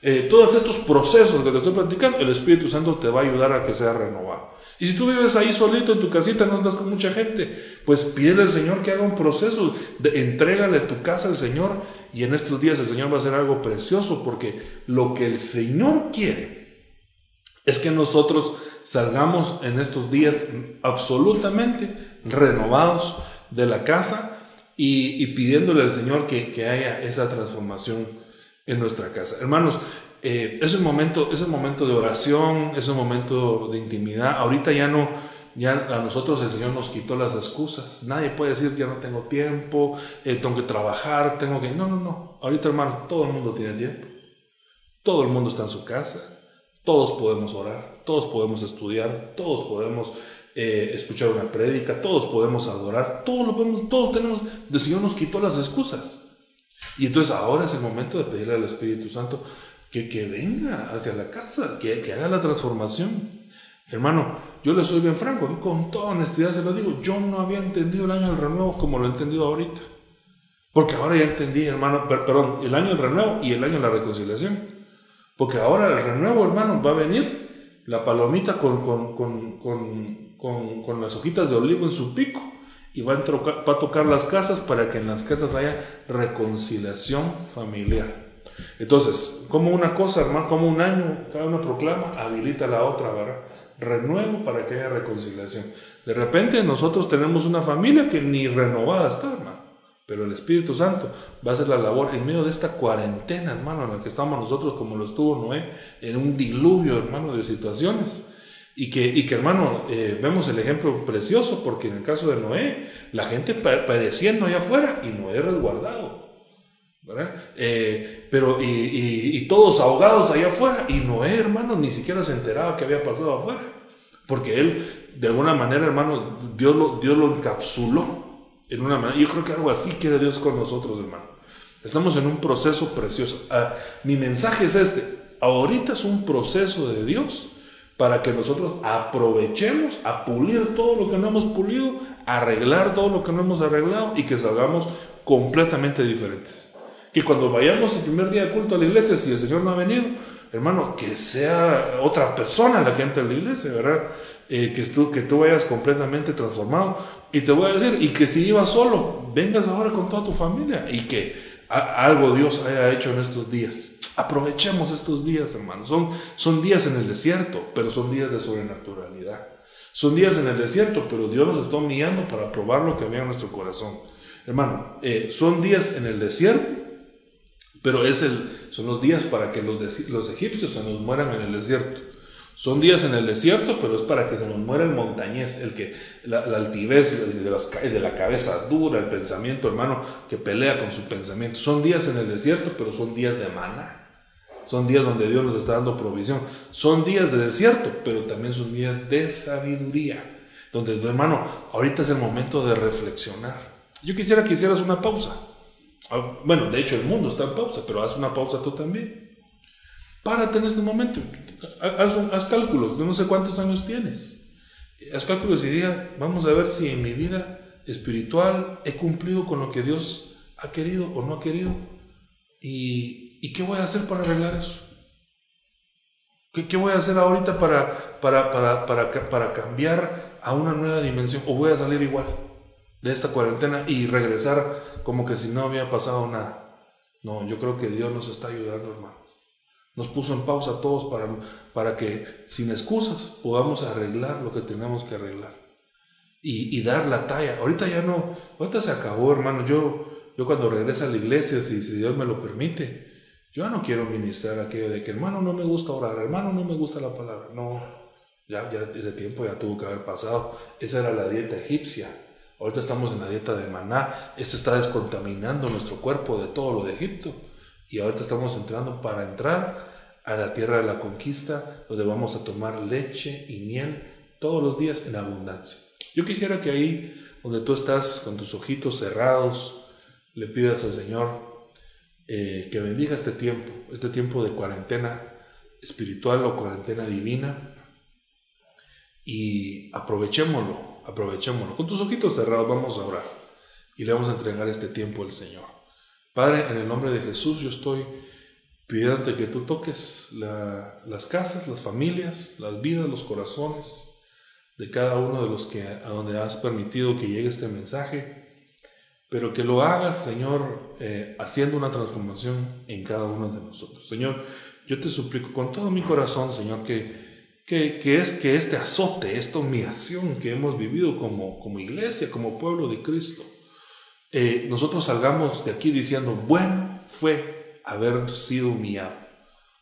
eh, todos estos procesos que te estoy platicando, el Espíritu Santo te va a ayudar a que sea renovado. Y si tú vives ahí solito en tu casita, no estás con mucha gente, pues pide al Señor que haga un proceso, de, entrégale tu casa al Señor y en estos días el Señor va a hacer algo precioso porque lo que el Señor quiere es que nosotros salgamos en estos días absolutamente renovados de la casa y, pidiéndole al Señor que, haya esa transformación en nuestra casa. Hermanos, eh, es, un momento, es un momento de oración, es un momento de intimidad. Ahorita ya no, ya a nosotros el Señor nos quitó las excusas. Nadie puede decir ya no tengo tiempo, eh, tengo que trabajar, tengo que... No, no, no. Ahorita, hermano, todo el mundo tiene tiempo. Todo el mundo está en su casa. Todos podemos orar, todos podemos estudiar, todos podemos eh, escuchar una prédica, todos podemos adorar, todos lo podemos, todos tenemos, el Señor nos quitó las excusas. Y entonces ahora es el momento de pedirle al Espíritu Santo que, que venga hacia la casa, que, que haga la transformación. Hermano, yo le soy bien franco, con toda honestidad se lo digo, yo no había entendido el año del renuevo como lo he entendido ahorita. Porque ahora ya entendí, hermano, perdón, el año del renuevo y el año de la reconciliación. Porque ahora el renuevo, hermano, va a venir la palomita con, con, con, con, las hojitas de olivo en su pico y va a, va a tocar las casas para que en las casas haya reconciliación familiar. Entonces, como una cosa, hermano, como un año, cada uno proclama, habilita la otra, ¿verdad? Renuevo para que haya reconciliación. De repente nosotros tenemos una familia que ni renovada está, hermano. Pero el Espíritu Santo va a hacer la labor en medio de esta cuarentena, hermano, en la que estamos nosotros, como lo estuvo Noé, en un diluvio, hermano, de situaciones. Y que, y que hermano, eh, vemos el ejemplo precioso, porque en el caso de Noé, la gente padeciendo allá afuera y Noé resguardado. ¿Verdad? Eh, pero, y, todos ahogados allá afuera, y Noé, hermano, ni siquiera se enteraba que había pasado afuera. Porque él, de alguna manera, hermano, Dios lo, Dios lo encapsuló en una manera. Yo creo que algo así quiere Dios con nosotros, hermano. Estamos en un proceso precioso. Ah, mi mensaje es este. Ahorita es un proceso de Dios para que nosotros aprovechemos a pulir todo lo que no hemos pulido, arreglar todo lo que no hemos arreglado y que salgamos completamente diferentes. Que cuando vayamos el primer día de culto a la iglesia, si el Señor no ha venido, hermano, que sea otra persona la que entre a la iglesia, ¿verdad? Eh, que, tú, que tú vayas completamente transformado. Y te voy a decir, y que si ibas solo, vengas ahora con toda tu familia y que algo Dios haya hecho en estos días. Aprovechemos estos días, hermanos. Son, son días en el desierto, pero son días de sobrenaturalidad. Son días en el desierto, pero Dios nos está guiando para probar lo que había en nuestro corazón. Hermano, eh, son días en el desierto, pero es el, son los días para que los, los egipcios se nos mueran en el desierto. Son días en el desierto, pero es para que se nos muera el montañés, el que la, altivez de, de la cabeza dura, el pensamiento, hermano, que pelea con su pensamiento. Son días en el desierto, pero son días de maná. Son días donde Dios nos está dando provisión. Son días de desierto, pero también son días de sabiduría. Donde, hermano, ahorita es el momento de reflexionar. Yo quisiera que hicieras una pausa. Ah, bueno, de hecho el mundo está en pausa, pero haz una pausa tú también. Párate en este momento. Haz, cálculos. no sé cuántos años tienes. Haz cálculos y diga, vamos a ver si en mi vida espiritual he cumplido con lo que Dios ha querido o no ha querido. Y ¿Y qué voy a hacer para arreglar eso? ¿Qué, voy a hacer ahorita para, para, para, para, para cambiar a una nueva dimensión? ¿O voy a salir igual de esta cuarentena y regresar como que si no había pasado nada? No, yo creo que Dios nos está ayudando, hermanos. Nos puso en pausa a todos para, para que sin excusas podamos arreglar lo que tenemos que arreglar. Y, y, dar la talla. Ahorita ya no, ahorita se acabó, hermano. Yo, yo cuando regrese a la iglesia, si, si Dios me lo permite, yo no quiero ministrar aquello de que hermano no me gusta orar, hermano no me gusta la palabra. No, ya, ya ese tiempo ya tuvo que haber pasado. Esa era la dieta egipcia. Ahorita estamos en la dieta de maná. Esto está descontaminando nuestro cuerpo de todo lo de Egipto. Y ahorita estamos entrando para entrar a la tierra de la conquista, donde vamos a tomar leche y miel todos los días en abundancia. Yo quisiera que ahí, donde tú estás con tus ojitos cerrados, le pidas al Señor eh, que bendiga este tiempo, este tiempo de cuarentena espiritual o cuarentena divina. Y aprovechémoslo, aprovechémoslo. Con tus ojitos cerrados vamos a orar y le vamos a entregar este tiempo al Señor. Padre, en el nombre de Jesús yo estoy pidiéndote que tú toques las casas, las familias, las vidas, los corazones de cada uno de los que a donde has permitido que llegue este mensaje, pero que lo hagas, Señor, eh, haciendo una transformación en cada uno de nosotros. Señor, yo te suplico con todo mi corazón, Señor, que, que, es que este azote, esta humillación que hemos vivido como, como iglesia, como pueblo de Cristo, eh, nosotros salgamos de aquí diciendo, bueno fue haber sido humillado,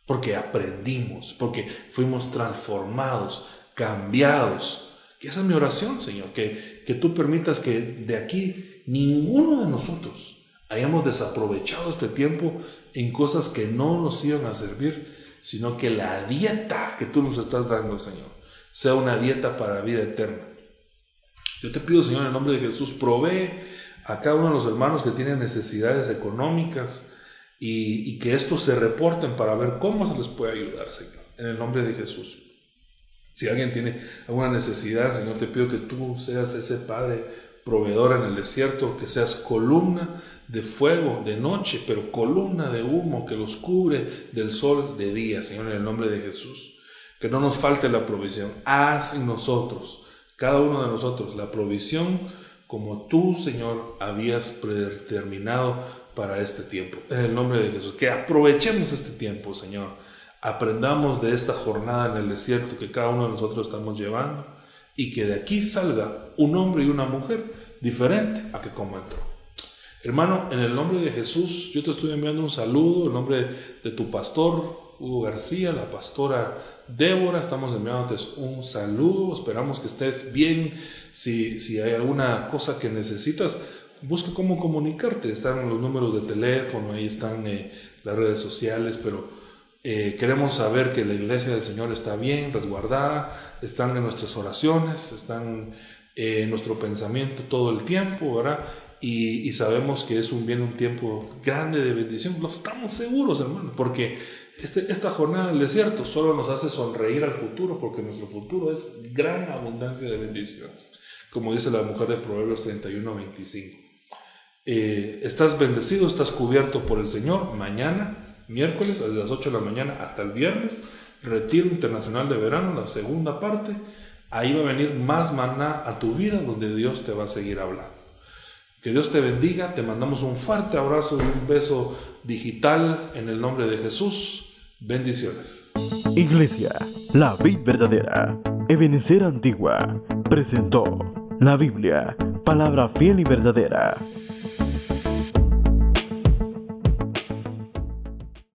porque aprendimos, porque fuimos transformados, cambiados. Que esa es mi oración, Señor, que, que tú permitas que de aquí ninguno de nosotros hayamos desaprovechado este tiempo en cosas que no nos iban a servir, sino que la dieta que tú nos estás dando, Señor, sea una dieta para vida eterna. Yo te pido, Señor, en el nombre de Jesús, provee a cada uno de los hermanos que tienen necesidades económicas y, que estos se reporten para ver cómo se les puede ayudar, Señor, en el nombre de Jesús. Si alguien tiene alguna necesidad, Señor, te pido que tú seas ese Padre proveedor en el desierto, que seas columna de fuego de noche, pero columna de humo que los cubre del sol de día, Señor, en el nombre de Jesús. Que no nos falte la provisión. Haz en nosotros, cada uno de nosotros, la provisión como tú, Señor, habías predeterminado para este tiempo. En el nombre de Jesús. Que aprovechemos este tiempo, Señor. Aprendamos de esta jornada en el desierto que cada uno de nosotros estamos llevando y que de aquí salga un hombre y una mujer diferente a que como entró. Hermano, en el nombre de Jesús, yo te estoy enviando un saludo, en nombre de tu pastor Hugo García, la pastora Débora, estamos enviándote un saludo, esperamos que estés bien, si, si hay alguna cosa que necesitas, busca cómo comunicarte, están los números de teléfono, ahí están eh, las redes sociales, pero eh, queremos saber que la iglesia del Señor está bien, resguardada, están en nuestras oraciones, están eh, en nuestro pensamiento todo el tiempo, ¿verdad? Y, sabemos que es un bien, un tiempo grande de bendición. Lo estamos seguros, hermano, porque este, esta jornada del desierto solo nos hace sonreír al futuro, porque nuestro futuro es gran abundancia de bendiciones, como dice la mujer de Proverbios 31, 25. Eh, estás bendecido, estás cubierto por el Señor. Mañana miércoles, desde las 8 de la mañana hasta el viernes, Retiro Internacional de Verano, la segunda parte. Ahí va a venir más maná a tu vida donde Dios te va a seguir hablando. Que Dios te bendiga, te mandamos un fuerte abrazo y un beso digital en el nombre de Jesús. Bendiciones. Iglesia, la vida verdadera, Ebenecer Antigua, presentó la Biblia, palabra fiel y verdadera